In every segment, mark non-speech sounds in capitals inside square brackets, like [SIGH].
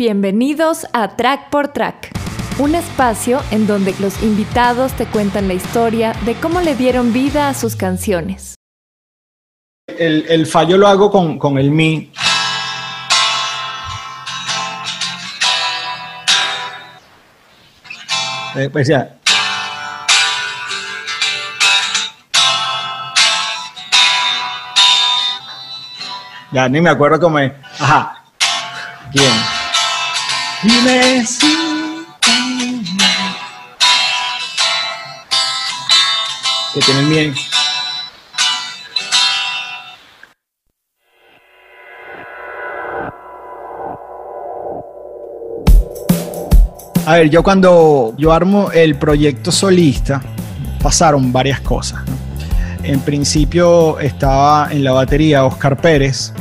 Bienvenidos a Track por Track, un espacio en donde los invitados te cuentan la historia de cómo le dieron vida a sus canciones. El, fallo lo hago con, el mi. Eh, pues ya. Ya ni me acuerdo cómo es. Ajá. Bien. Dime si. Que tienen bien. A ver, yo cuando yo armo el proyecto solista, pasaron varias cosas. En principio estaba en la batería Oscar Pérez,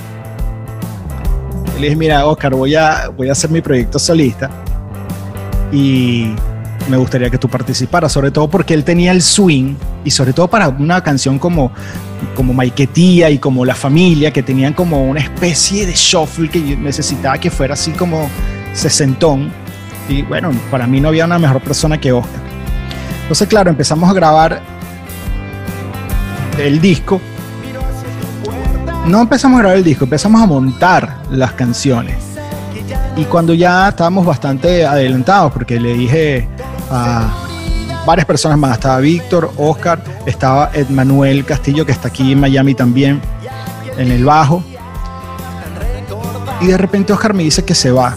le dije, mira, Oscar, voy a, voy a hacer mi proyecto solista y me gustaría que tú participaras, sobre todo porque él tenía el swing y sobre todo para una canción como, como Maiquetía y como La Familia, que tenían como una especie de shuffle que necesitaba que fuera así como sesentón. Y bueno, para mí no había una mejor persona que Oscar. Entonces, claro, empezamos a grabar el disco no empezamos a grabar el disco, empezamos a montar las canciones. Y cuando ya estábamos bastante adelantados, porque le dije a varias personas más, estaba Víctor, Oscar, estaba Edmanuel Castillo, que está aquí en Miami también, en el bajo. Y de repente Oscar me dice que se va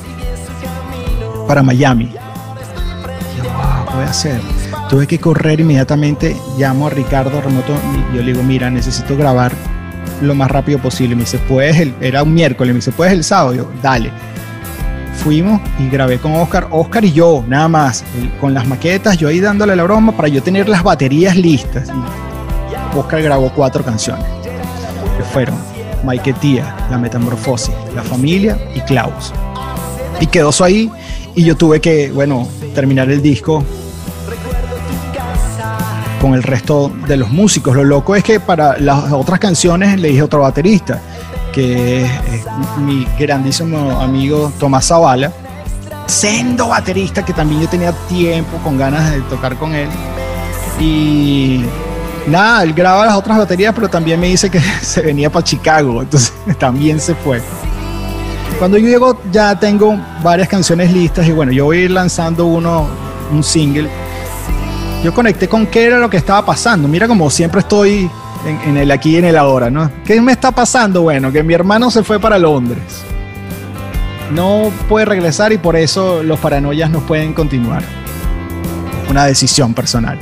para Miami. Yo, ¿qué voy a hacer? Tuve que correr inmediatamente, llamo a Ricardo Remoto y yo le digo, mira, necesito grabar lo más rápido posible. Me dice, pues, el, era un miércoles, me dice, pues el sábado. Yo, dale. Fuimos y grabé con Oscar, Oscar y yo, nada más, con las maquetas, yo ahí dándole la broma para yo tener las baterías listas. Y Oscar grabó cuatro canciones, que fueron Maiquetía, La Metamorfosis, La Familia y Klaus. Y quedó eso ahí y yo tuve que, bueno, terminar el disco con el resto de los músicos. Lo loco es que para las otras canciones le dije otro baterista, que es, mi grandísimo amigo Tomás Zavala, sendo baterista que también yo tenía tiempo con ganas de tocar con él. Y nada, él graba las otras baterías, pero también me dice que [LAUGHS] se venía para Chicago, entonces [LAUGHS] también se fue. Cuando yo llego ya tengo varias canciones listas y bueno, yo voy a ir lanzando uno, un single yo conecté con qué era lo que estaba pasando. Mira como siempre estoy en, el aquí y en el ahora, ¿no? ¿Qué me está pasando? Bueno, que mi hermano se fue para Londres. No puede regresar y por eso los paranoias no pueden continuar. Una decisión personal.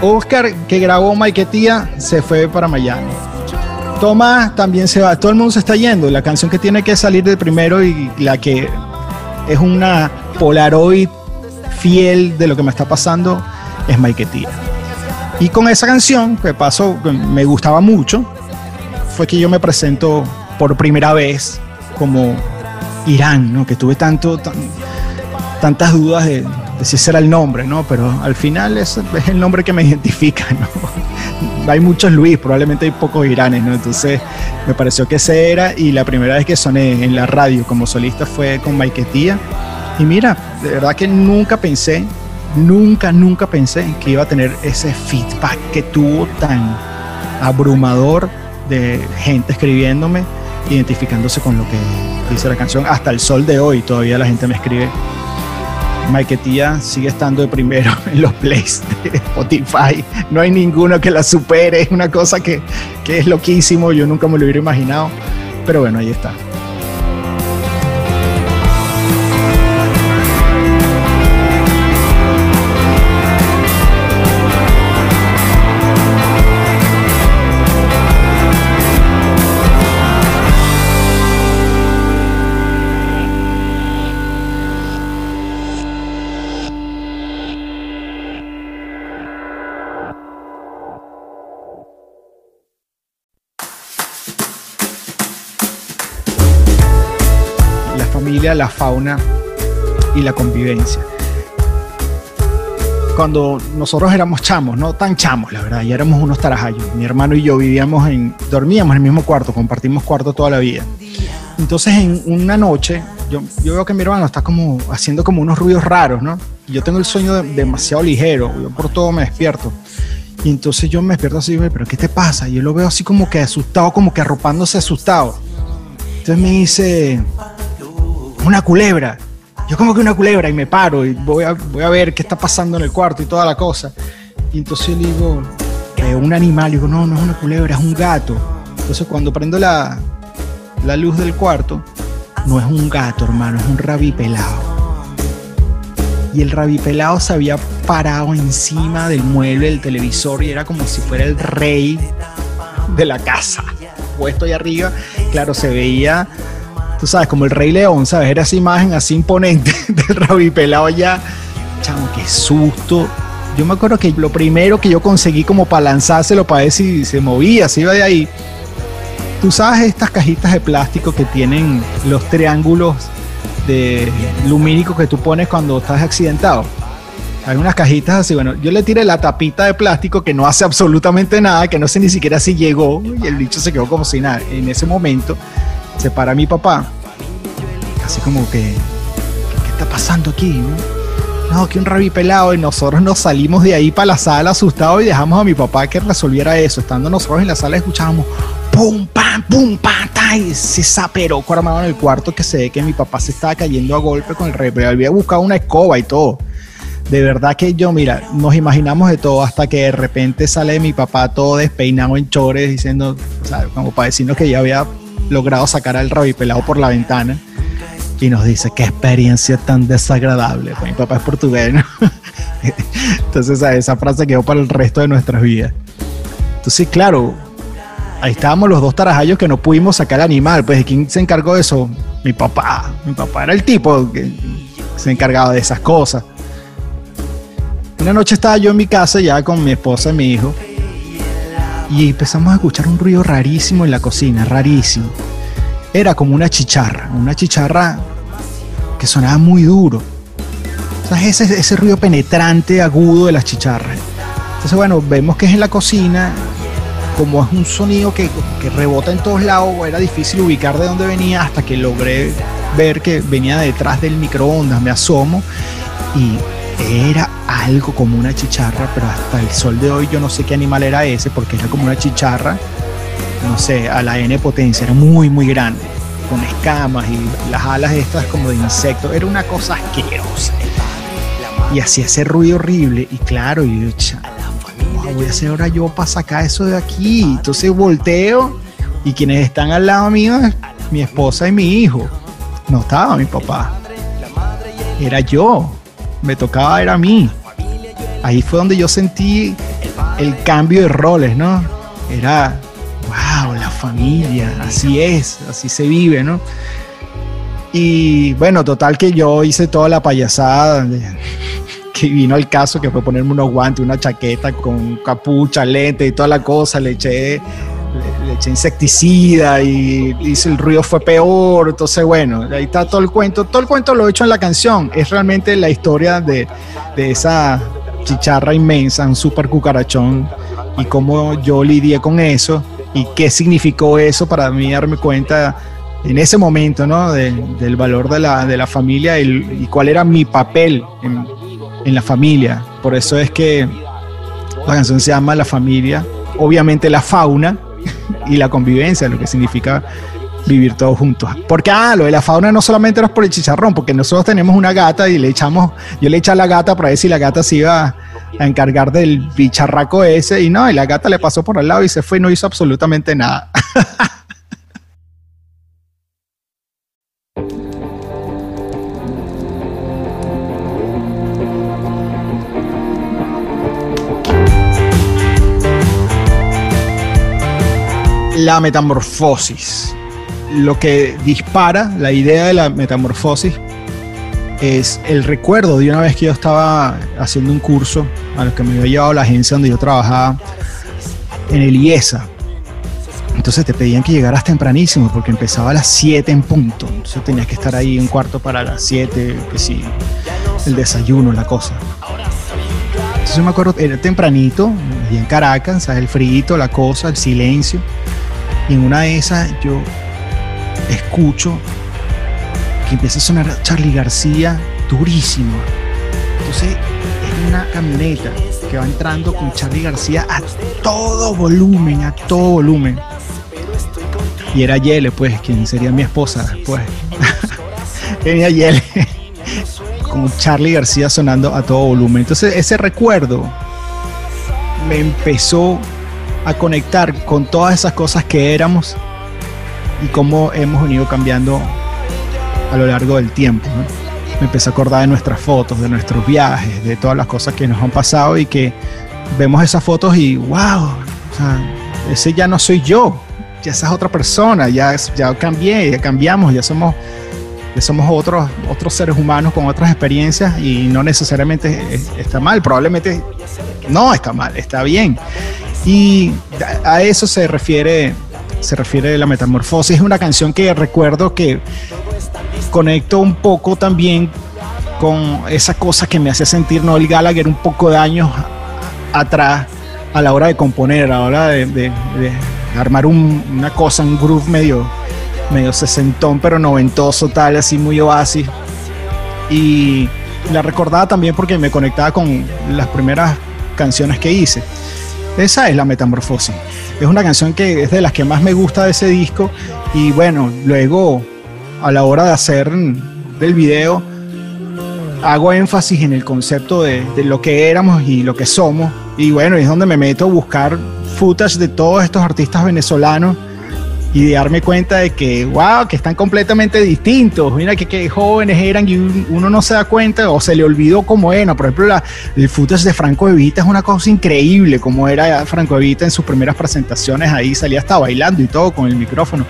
Oscar, que grabó Maiquetía, se fue para Miami. Tomás también se va. Todo el mundo se está yendo. La canción que tiene que salir de primero y la que es una Polaroid fiel de lo que me está pasando es Maiquetía. Y con esa canción, que pasó, me gustaba mucho, fue que yo me presento por primera vez como Irán, ¿no? que tuve tanto, tantas dudas de, si ese era el nombre, ¿no? pero al final es, es el nombre que me [LAUGHS] identifica. ¿no? hay muchos Luis, probablemente hay pocos Iranes, ¿no? entonces me pareció que ese era y la primera vez que soné en la radio como solista fue con Maiquetía y mira, de verdad que nunca pensé, nunca, nunca pensé que iba a tener ese feedback que tuvo tan abrumador de gente escribiéndome, identificándose con lo que dice la canción. Hasta el sol de hoy todavía la gente me escribe. Maiquetía sigue estando de primero [LAUGHS] en los plays de Spotify. No hay ninguno que la supere. Es una cosa que, que es loquísimo. Yo nunca me lo hubiera imaginado. Pero bueno, ahí está. La fauna y la convivencia. Cuando nosotros éramos chamos, no tan chamos, la verdad, ya éramos unos tarajayos. Mi hermano y yo vivíamos en, dormíamos en el mismo cuarto, compartimos cuarto toda la vida. Entonces, en una noche, yo, yo veo que mi hermano está como haciendo como unos ruidos raros, ¿no? Yo tengo el sueño demasiado ligero, yo por todo me despierto. Y entonces yo me despierto así, pero ¿qué te pasa? Y yo lo veo así como que asustado, como que arropándose asustado. Entonces me dice, una culebra. Yo como que una culebra y me paro y voy a, voy a ver qué está pasando en el cuarto y toda la cosa. Y entonces le digo, eh, un animal, y digo, no, no es una culebra, es un gato. Entonces cuando prendo la, la luz del cuarto, no es un gato, hermano, es un rabipelado y el rabipelado se había parado encima del mueble del televisor y era como si fuera el rey de la casa, puesto ahí arriba. Claro, se veía, tú sabes, como el rey león, ¿sabes? Era esa imagen así imponente [LAUGHS] del rabipelado allá. Chamo, qué susto. Yo me acuerdo que lo primero que yo conseguí como para lanzárselo para ver si se movía, se iba de ahí. Tú sabes estas cajitas de plástico que tienen los triángulos de lumínico que tú pones cuando estás accidentado. Hay unas cajitas así, bueno, yo le tiré la tapita de plástico que no hace absolutamente nada, que no sé ni siquiera si llegó y el bicho se quedó como si nada. En ese momento se para mi papá, así como que, ¿qué está pasando aquí? No, que un rabi pelado y nosotros nos salimos de ahí para la sala asustados y dejamos a mi papá que resolviera eso. Estando nosotros en la sala escuchábamos pum, pam, pum, pam, y se saperó armado en el cuarto que se ve que mi papá se estaba cayendo a golpe con el pero había buscado una escoba y todo. De verdad que yo, mira, nos imaginamos de todo hasta que de repente sale mi papá todo despeinado en chores diciendo, como para decirnos que ya había logrado sacar al pelado por la ventana y nos dice, qué experiencia tan desagradable. Pues mi papá es portugués, [LAUGHS] Entonces esa frase quedó para el resto de nuestras vidas. Entonces, claro, ahí estábamos los dos tarajayos que no pudimos sacar el animal. Pues, ¿quién se encargó de eso? Mi papá. Mi papá era el tipo que se encargaba de esas cosas. Una noche estaba yo en mi casa ya con mi esposa y mi hijo. Y empezamos a escuchar un ruido rarísimo en la cocina, rarísimo. Era como una chicharra, una chicharra que sonaba muy duro. ¿Sabes? Ese, ese ruido penetrante, agudo de las chicharras. Entonces, bueno, vemos que es en la cocina como es un sonido que, rebota en todos lados, era difícil ubicar de dónde venía hasta que logré ver que venía detrás del microondas. Me asomo y era algo como una chicharra, pero hasta el sol de hoy yo no sé qué animal era ese, porque era como una chicharra, no sé, a la N potencia, era muy, muy grande, con escamas y las alas estas como de insecto, era una cosa asquerosa. Y hacía ese ruido horrible, y claro, y yo, voy a hacer ahora yo para sacar eso de aquí? Entonces volteo y quienes están al lado mío mi esposa y mi hijo. No estaba mi papá. Era yo. Me tocaba, era a mí. Ahí fue donde yo sentí el cambio de roles, ¿no? Era, wow, la familia, así es, así se vive, ¿no? Y bueno, total que yo hice toda la payasada que vino al caso, que fue ponerme unos guantes, una chaqueta con capucha, lente y toda la cosa, le eché, le, eché insecticida y, hice el ruido fue peor, entonces bueno, ahí está todo el cuento, todo el cuento lo he hecho en la canción, es realmente la historia de, de esa chicharra inmensa, un super cucarachón y cómo yo lidié con eso y qué significó eso para mí darme cuenta en ese momento, ¿no? del valor de la, de la familia y, y, cuál era mi papel en, en la familia. Por eso es que la canción se llama La familia. Obviamente la fauna y la convivencia, lo que significa vivir todos juntos. Porque, ah, lo de la fauna no solamente era por el chicharrón, porque nosotros tenemos una gata y le echamos, yo le eché a la gata para ver si la gata se iba a encargar del bicharraco ese y no, y la gata le pasó por al lado y se fue y no hizo absolutamente nada. [LAUGHS] la metamorfosis. Lo que dispara la idea de la metamorfosis es el recuerdo de una vez que yo estaba haciendo un curso a lo que me había llevado la agencia donde yo trabajaba en el IESA. Entonces te pedían que llegaras tempranísimo porque empezaba a las 7 en punto. Entonces tenías que estar ahí un cuarto para las 7, que sí, el desayuno, la cosa. Entonces yo me acuerdo, era tempranito, y en Caracas, ¿sabes? el frío, la cosa, el silencio. Y en una de esas yo escucho que empieza a sonar Charlie García durísimo. Entonces es una camioneta que va entrando con Charlie García a todo volumen, a todo volumen. Y era Yele, pues, quien sería mi esposa después. [LAUGHS] Tenía Yele [LAUGHS] con Charlie García sonando a todo volumen. Entonces ese recuerdo me empezó a conectar con todas esas cosas que éramos y cómo hemos venido cambiando a lo largo del tiempo. Me empecé a acordar de nuestras fotos, de nuestros viajes, de todas las cosas que nos han pasado y que vemos esas fotos y wow, ese ya no soy yo, ya esa es otra persona, ya, ya cambié, ya cambiamos, ya somos, ya somos otros, otros seres humanos con otras experiencias y no necesariamente está mal, probablemente no está mal, está bien. Y a eso se refiere, se refiere la metamorfosis. Es una canción que recuerdo que conecto un poco también con esa cosa que me hace sentir Noel Gallagher un poco de años atrás a la hora de componer, a la hora de, armar una cosa, un groove medio, medio sesentón, pero noventoso, tal, así muy oasis. Y la recordaba también porque me conectaba con las primeras canciones que hice. Esa es la metamorfosis. Es una canción que es de las que más me gusta de ese disco. Y bueno, luego a la hora de hacer del video, hago énfasis en el concepto de, de, lo que éramos y lo que somos. Y bueno, es donde me meto a buscar footage de todos estos artistas venezolanos y de darme cuenta de que, wow, que están completamente distintos. Mira que, jóvenes eran y uno no se da cuenta o se le olvidó cómo eran. Por ejemplo, la, el footage de Franco Evita es una cosa increíble, como era Franco Evita en sus primeras presentaciones. Ahí salía hasta bailando y todo con el micrófono.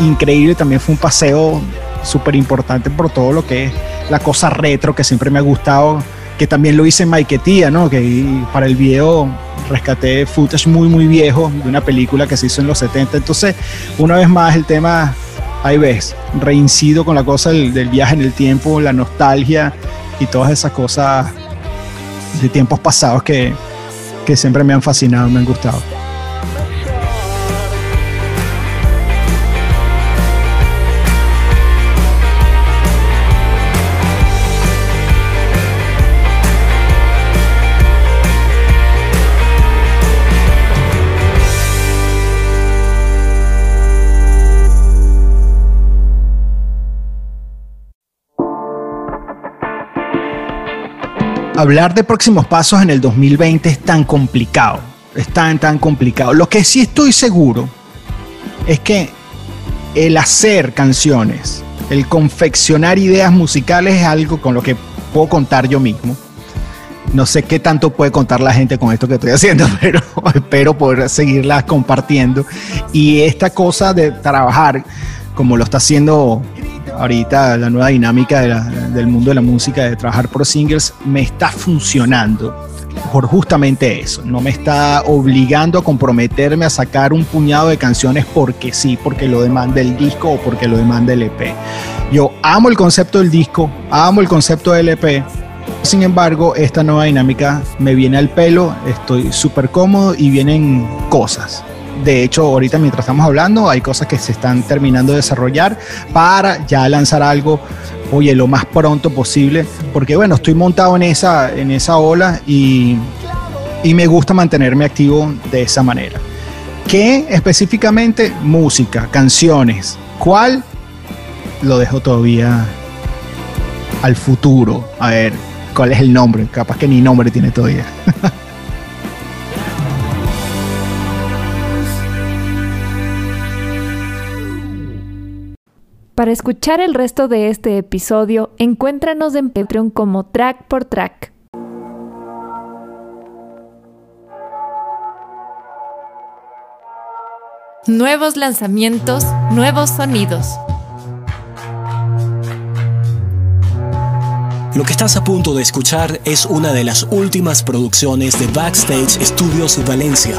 Increíble, también fue un paseo súper importante por todo lo que es la cosa retro que siempre me ha gustado que también lo hice en Maiquetía, ¿no? Que para el video rescaté footage muy, muy viejo de una película que se hizo en los 70. Entonces, una vez más, el tema, ahí ves, reincido con la cosa del, del viaje en el tiempo, la nostalgia y todas esas cosas de tiempos pasados que, que siempre me han fascinado, me han gustado. Hablar de próximos pasos en el 2020 es tan complicado. Es tan, tan complicado. Lo que sí estoy seguro es que el hacer canciones, el confeccionar ideas musicales es algo con lo que puedo contar yo mismo. No sé qué tanto puede contar la gente con esto que estoy haciendo, [LAUGHS] pero espero poder seguirlas compartiendo. Y esta cosa de trabajar como lo está haciendo ahorita la nueva dinámica del mundo de la música, de trabajar por singles, me está funcionando por justamente eso. No me está obligando a comprometerme a sacar un puñado de canciones porque sí, porque lo demanda el disco o porque lo demanda el EP. Yo amo el concepto del disco, amo el concepto del EP. Sin embargo, esta nueva dinámica me viene al pelo, estoy súper cómodo y vienen cosas de hecho, ahorita mientras estamos hablando, hay cosas que se están terminando de desarrollar para ya lanzar algo, oye, lo más pronto posible, porque bueno, estoy montado en esa, en esa ola y, y me gusta mantenerme activo de esa manera. ¿Qué específicamente? Música, canciones. ¿Cuál? Lo dejo todavía al futuro. A ver, ¿cuál es el nombre? Capaz que ni nombre tiene todavía. [LAUGHS] Para escuchar el resto de este episodio, encuéntranos en Patreon como Track por Track. Nuevos lanzamientos, nuevos sonidos. Lo que estás a punto de escuchar es una de las últimas producciones de Backstage Studios Valencia.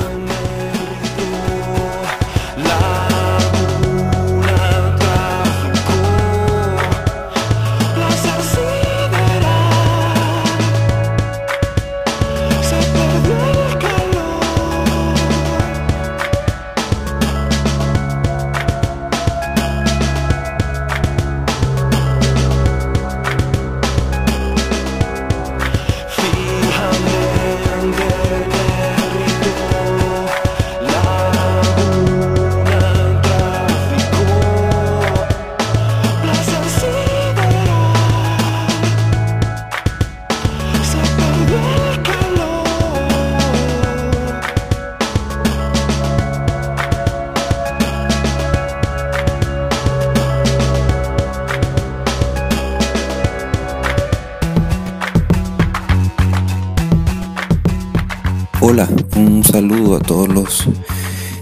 Hola, un saludo a todos los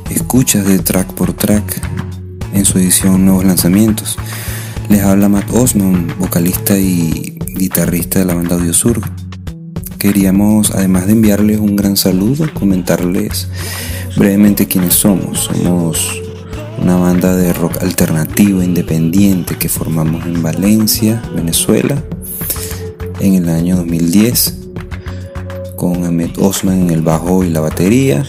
escuchas de Track por Track en su edición Nuevos Lanzamientos. Les habla Matt Osman, vocalista y guitarrista de la banda Audio Sur. Queríamos, además de enviarles un gran saludo, comentarles brevemente quiénes somos. Somos una banda de rock alternativo independiente que formamos en Valencia, Venezuela, en el año 2010, con Ahmed Osman en el bajo y la batería,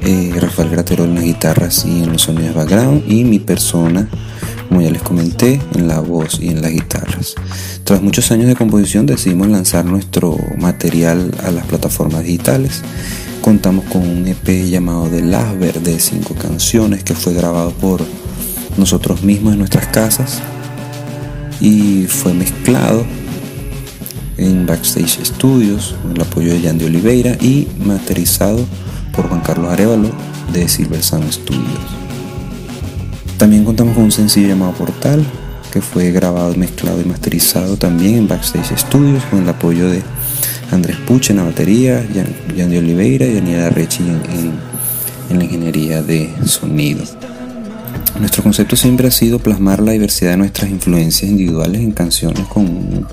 eh, Rafael Gratero en las guitarras y en los sonidos de background, y mi persona, como ya les comenté, en la voz y en las guitarras. Tras muchos años de composición decidimos lanzar nuestro material a las plataformas digitales. Contamos con un EP llamado The Last de cinco canciones que fue grabado por nosotros mismos en nuestras casas. Y fue mezclado en Backstage Studios con el apoyo de Yandy Oliveira y masterizado por Juan Carlos Arevalo de Silver Sound Studios. También contamos con un sencillo llamado Portal que fue grabado, mezclado y masterizado también en Backstage Studios con el apoyo de Andrés Puche en la batería, Jan, de Oliveira y Daniela Rechi en, la ingeniería de sonido. Nuestro concepto siempre ha sido plasmar la diversidad de nuestras influencias individuales en canciones con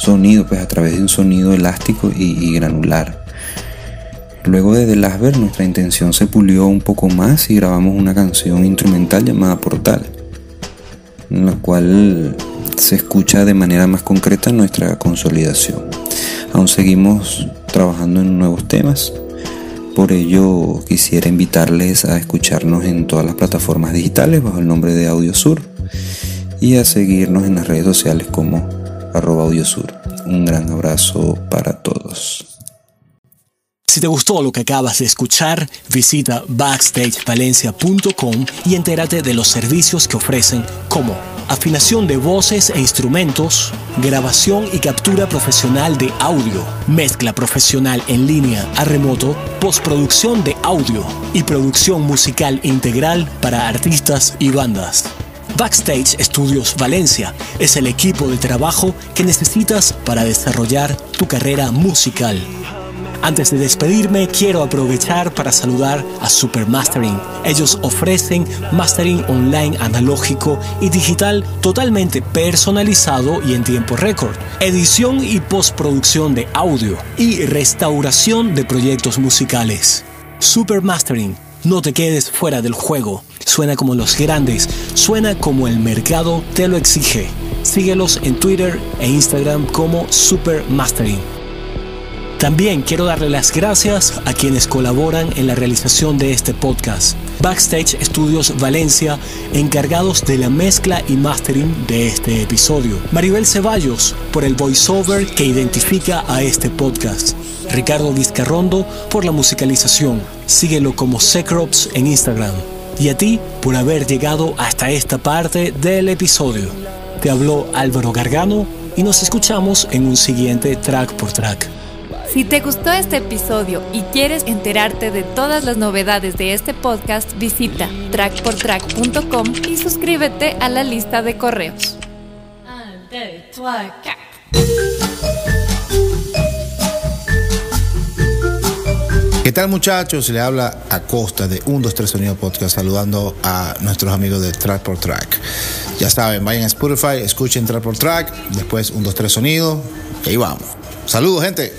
sonido, pues a través de un sonido elástico y, granular. Luego de The Last nuestra intención se pulió un poco más y grabamos una canción instrumental llamada Portal, en la cual se escucha de manera más concreta nuestra consolidación. Aún seguimos trabajando en nuevos temas. Por ello quisiera invitarles a escucharnos en todas las plataformas digitales bajo el nombre de Audiosur y a seguirnos en las redes sociales como arroba Audiosur. Un gran abrazo para todos. Si te gustó lo que acabas de escuchar, visita backstagevalencia.com y entérate de los servicios que ofrecen como afinación de voces e instrumentos, grabación y captura profesional de audio, mezcla profesional en línea a remoto, postproducción de audio y producción musical integral para artistas y bandas. Backstage Studios Valencia es el equipo de trabajo que necesitas para desarrollar tu carrera musical. Antes de despedirme, quiero aprovechar para saludar a Super Mastering. Ellos ofrecen mastering online analógico y digital totalmente personalizado y en tiempo récord, edición y postproducción de audio y restauración de proyectos musicales. Super Mastering, no te quedes fuera del juego. Suena como los grandes, suena como el mercado te lo exige. Síguelos en Twitter e Instagram como Super Mastering. También quiero darle las gracias a quienes colaboran en la realización de este podcast. Backstage Studios Valencia, encargados de la mezcla y mastering de este episodio. Maribel Ceballos, por el voiceover que identifica a este podcast. Ricardo Vizcarrondo, por la musicalización. Síguelo como Secrops en Instagram. Y a ti por haber llegado hasta esta parte del episodio. Te habló Álvaro Gargano y nos escuchamos en un siguiente track por track. Si te gustó este episodio y quieres enterarte de todas las novedades de este podcast, visita trackportrack.com y suscríbete a la lista de correos. ¿Qué tal muchachos? Le habla a Costa de 1, 2, 3 Sonido Podcast saludando a nuestros amigos de Track por Track. Ya saben, vayan a Spotify, escuchen Track por Track, después 1, 2, 3 Sonido y ahí vamos. Saludos gente.